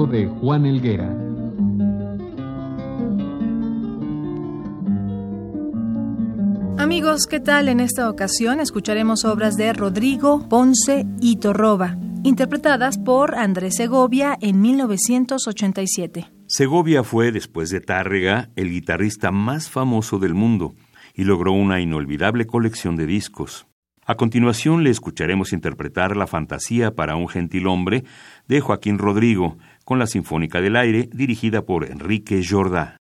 Cargo de Juan Elguera. Amigos, ¿qué tal? En esta ocasión escucharemos obras de Rodrigo Ponce y Torroba, interpretadas por Andrés Segovia en 1987. Segovia fue, después de Tárrega, el guitarrista más famoso del mundo y logró una inolvidable colección de discos. A continuación le escucharemos interpretar La Fantasía para un gentilhombre de Joaquín Rodrigo, con la Sinfónica del Aire, dirigida por Enrique Jordá.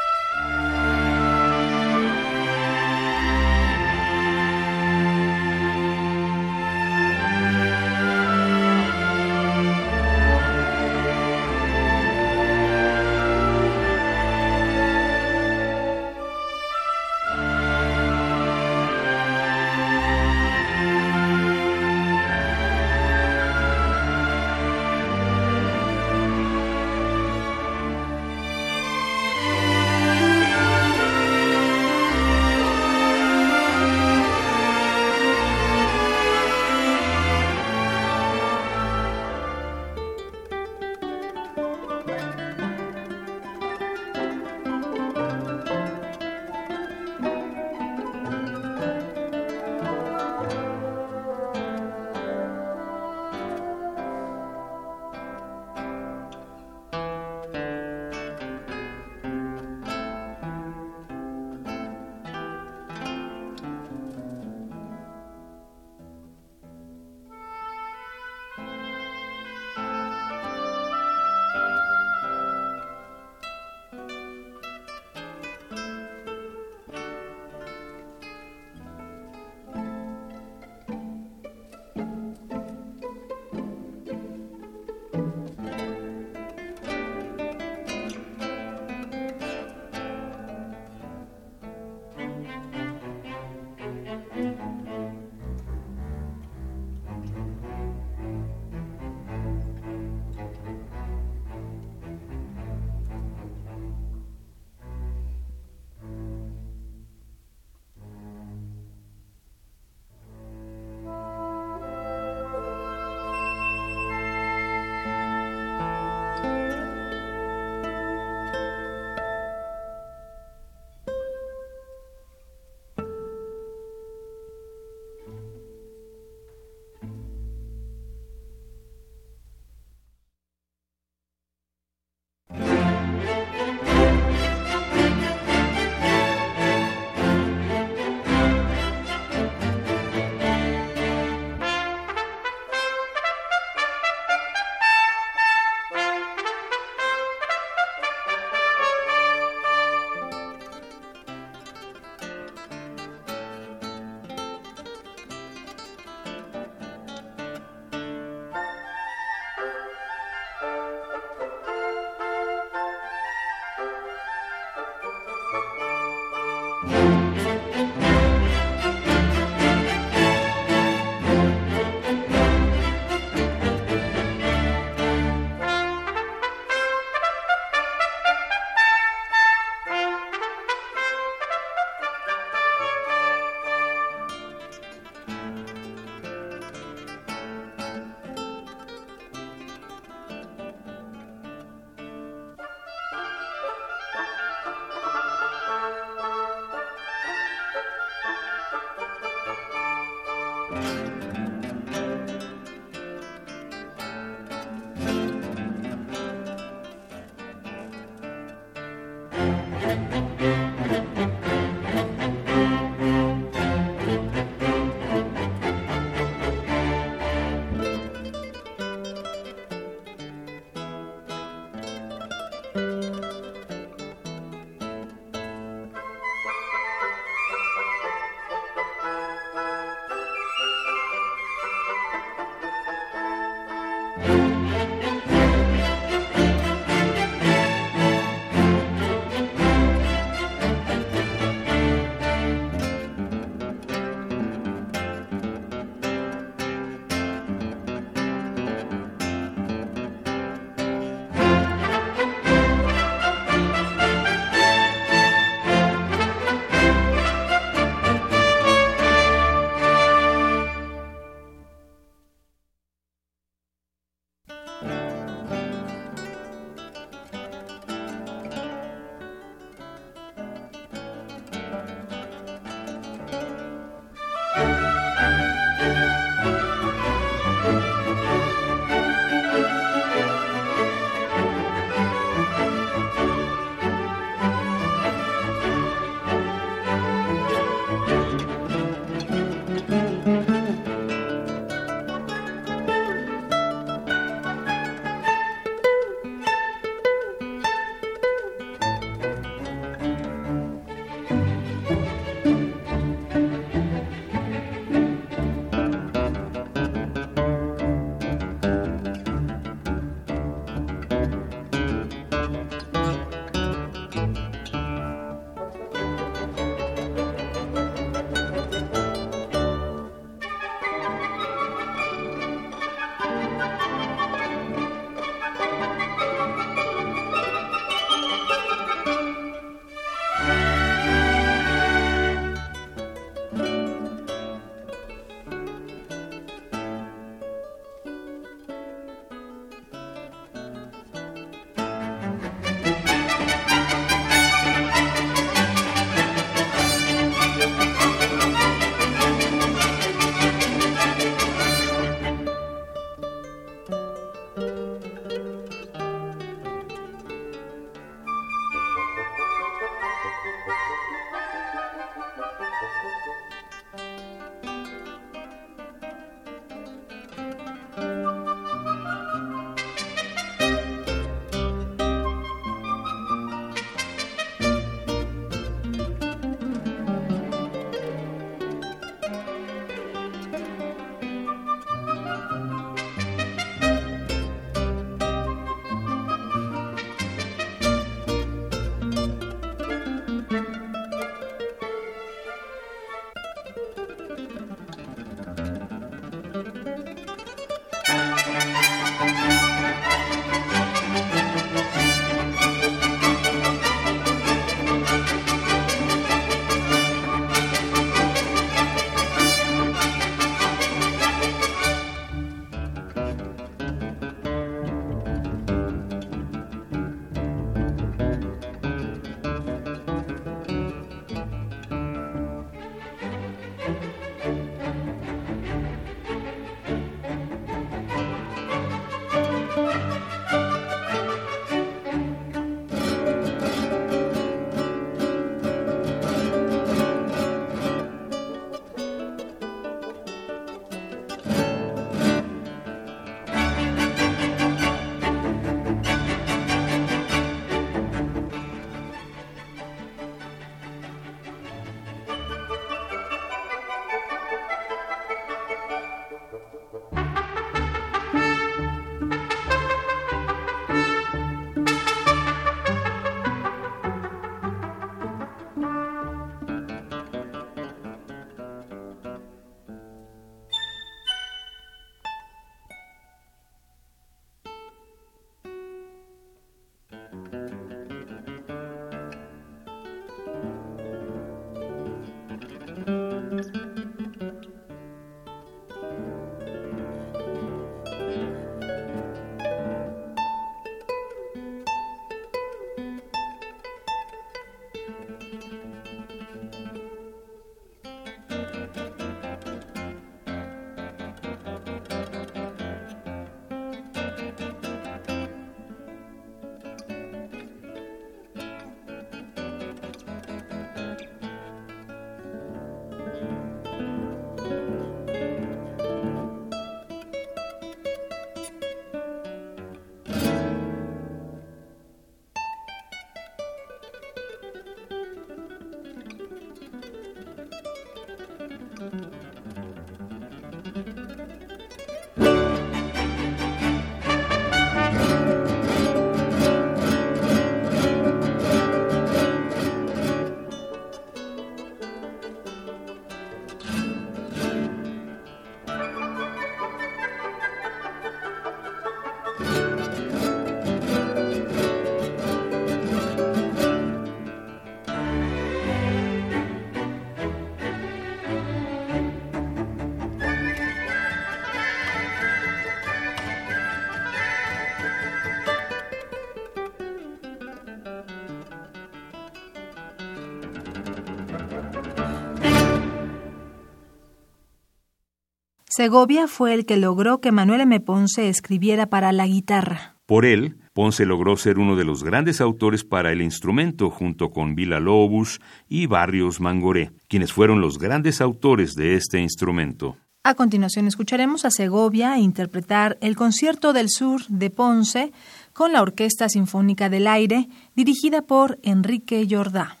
Segovia fue el que logró que Manuel M. Ponce escribiera para la guitarra. Por él, Ponce logró ser uno de los grandes autores para el instrumento junto con Vila Lobos y Barrios Mangoré, quienes fueron los grandes autores de este instrumento. A continuación escucharemos a Segovia interpretar el Concierto del Sur de Ponce con la Orquesta Sinfónica del Aire, dirigida por Enrique Jordá.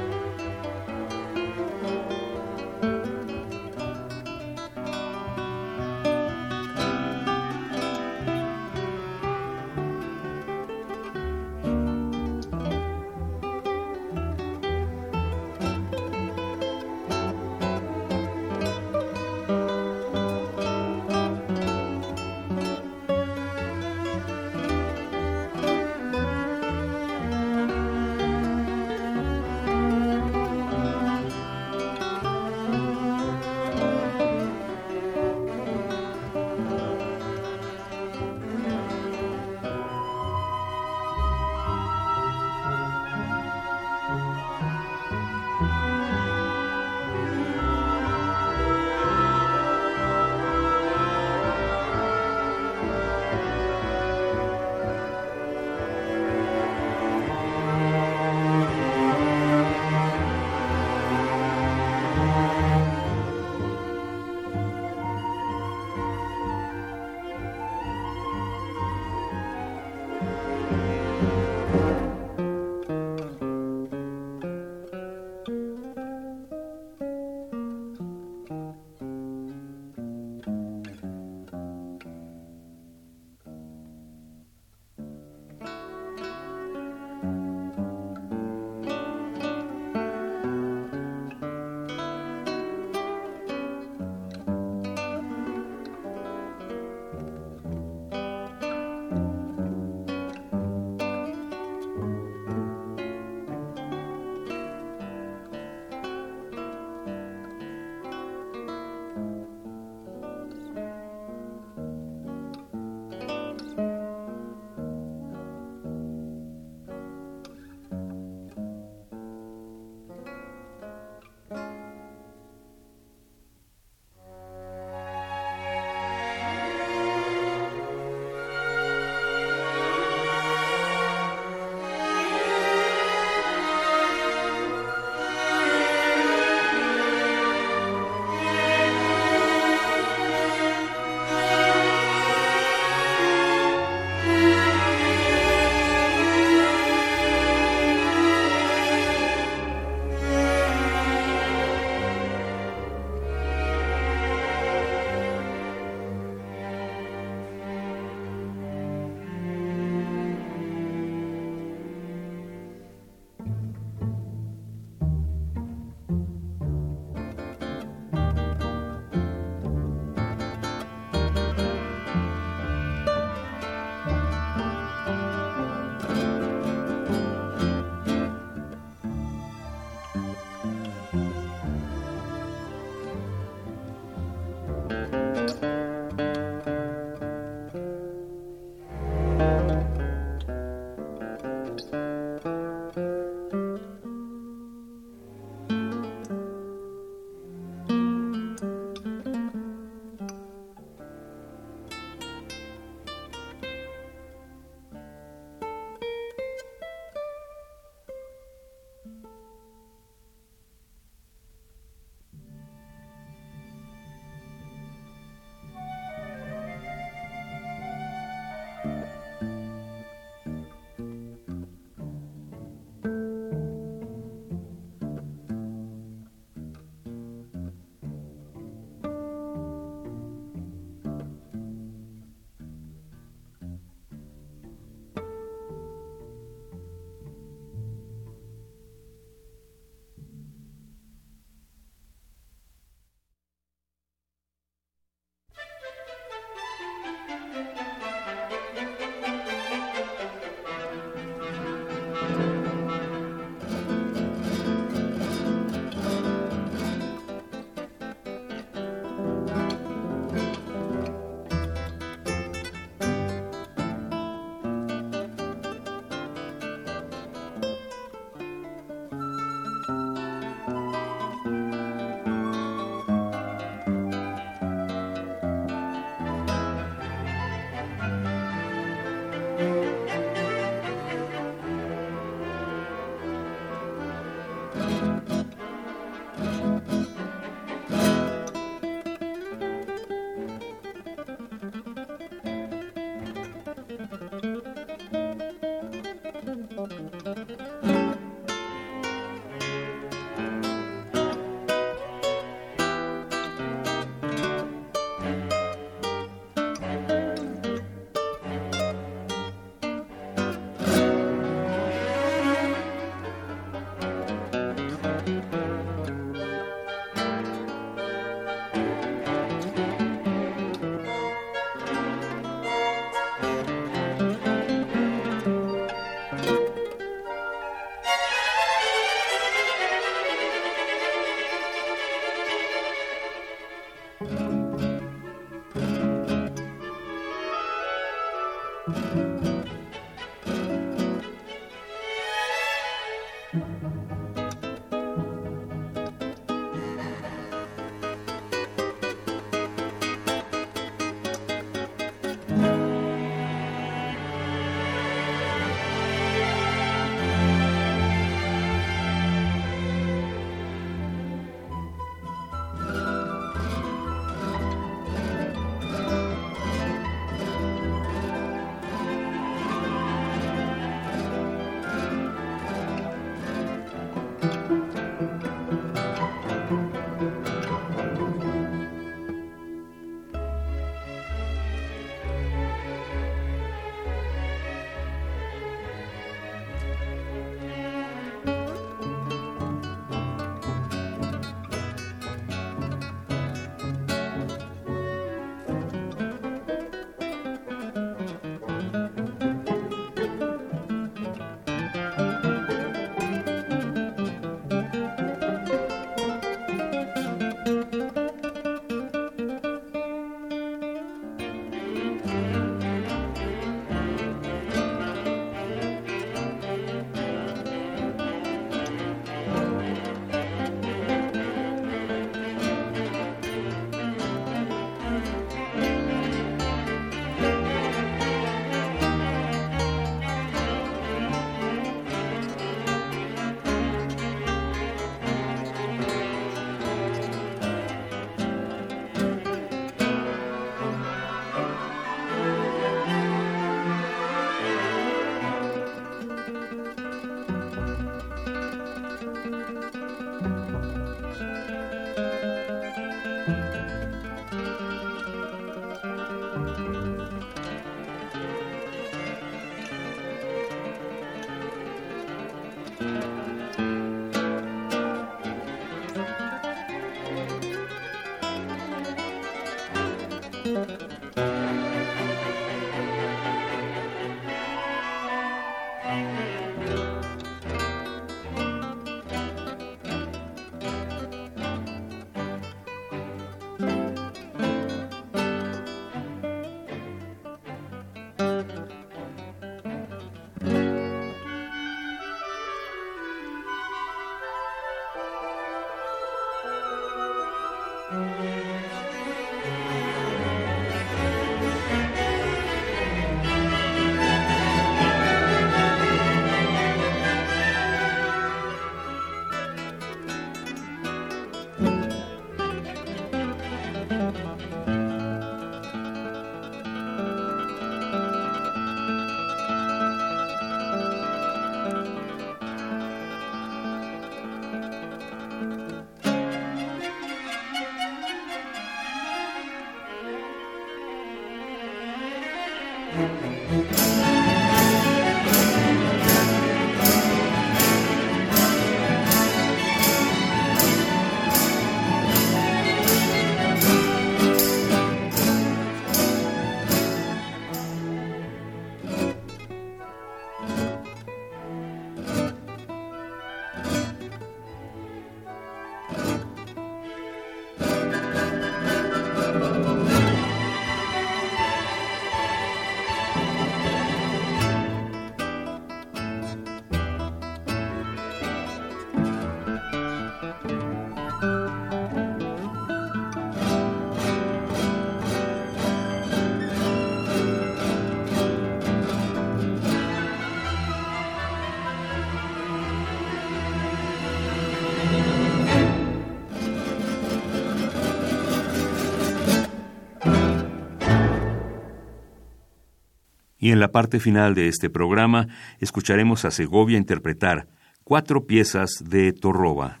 Y en la parte final de este programa escucharemos a Segovia interpretar cuatro piezas de Torroba.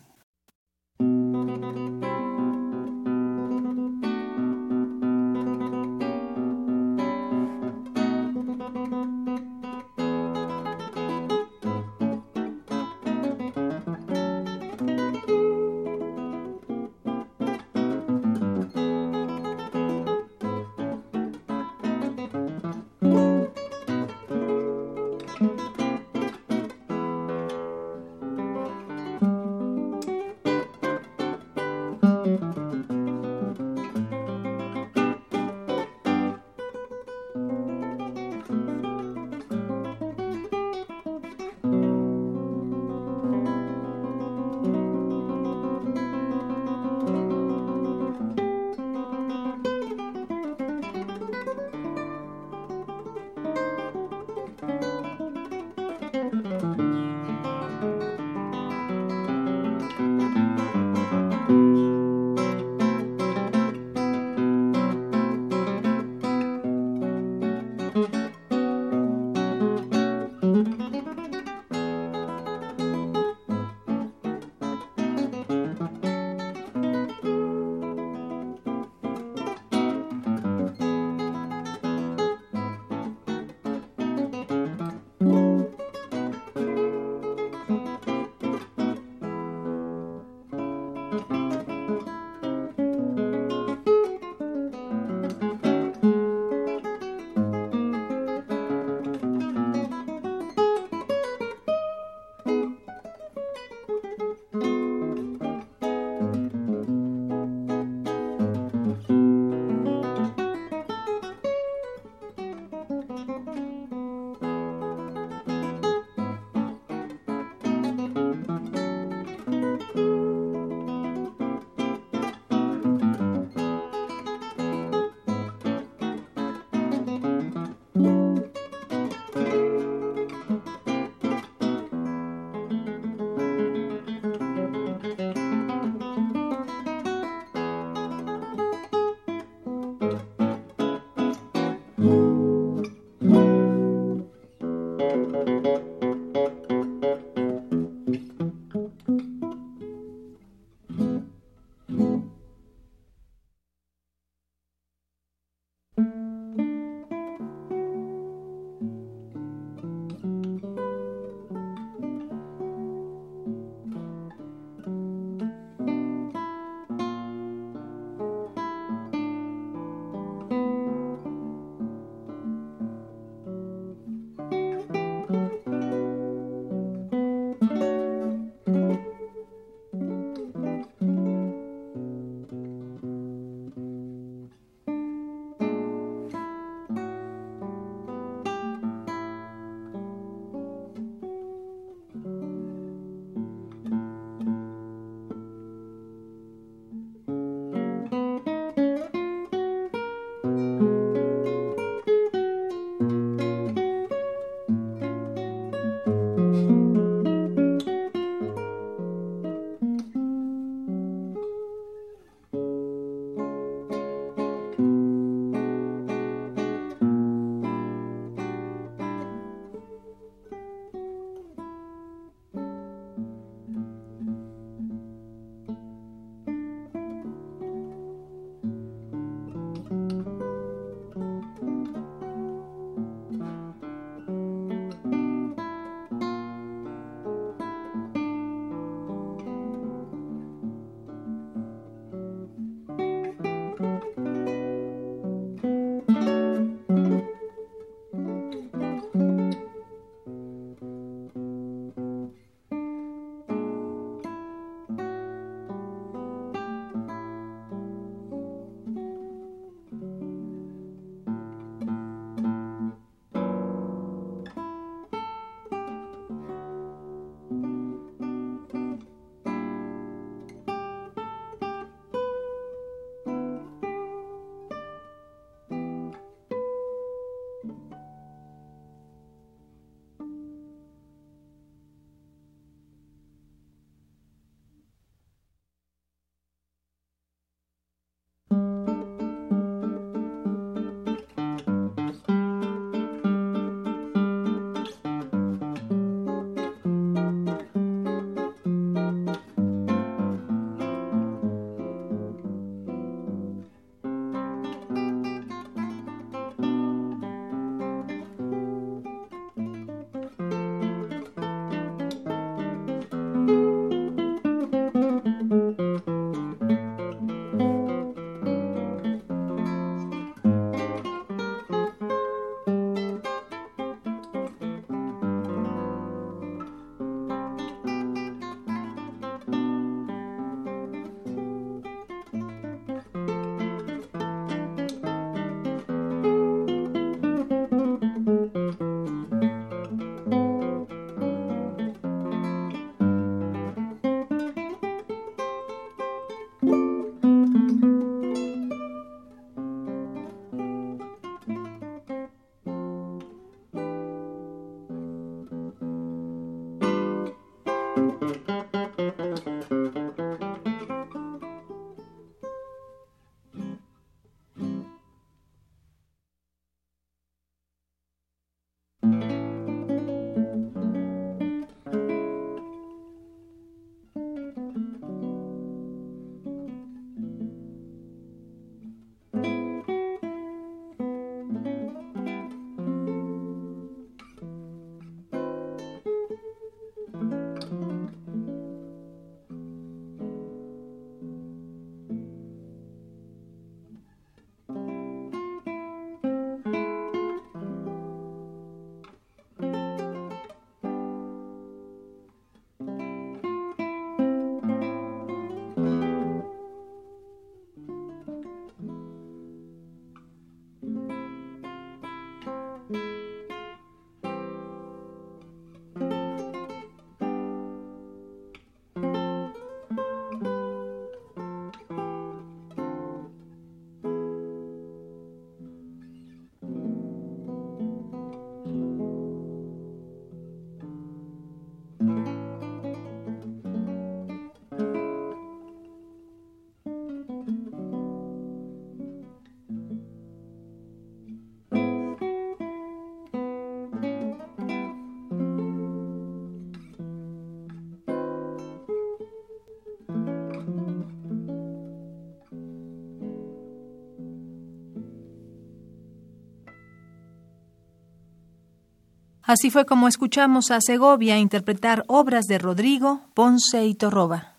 Así fue como escuchamos a Segovia interpretar obras de Rodrigo, Ponce y Torroba.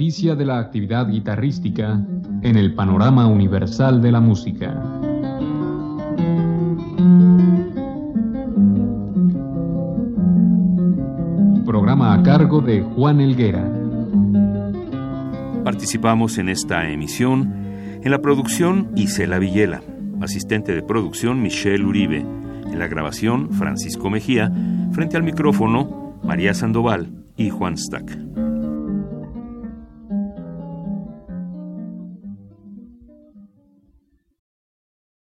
Noticia de la actividad guitarrística en el panorama universal de la música. Programa a cargo de Juan Elguera. Participamos en esta emisión en la producción Isela Villela, asistente de producción Michelle Uribe, en la grabación Francisco Mejía, frente al micrófono María Sandoval y Juan Stack.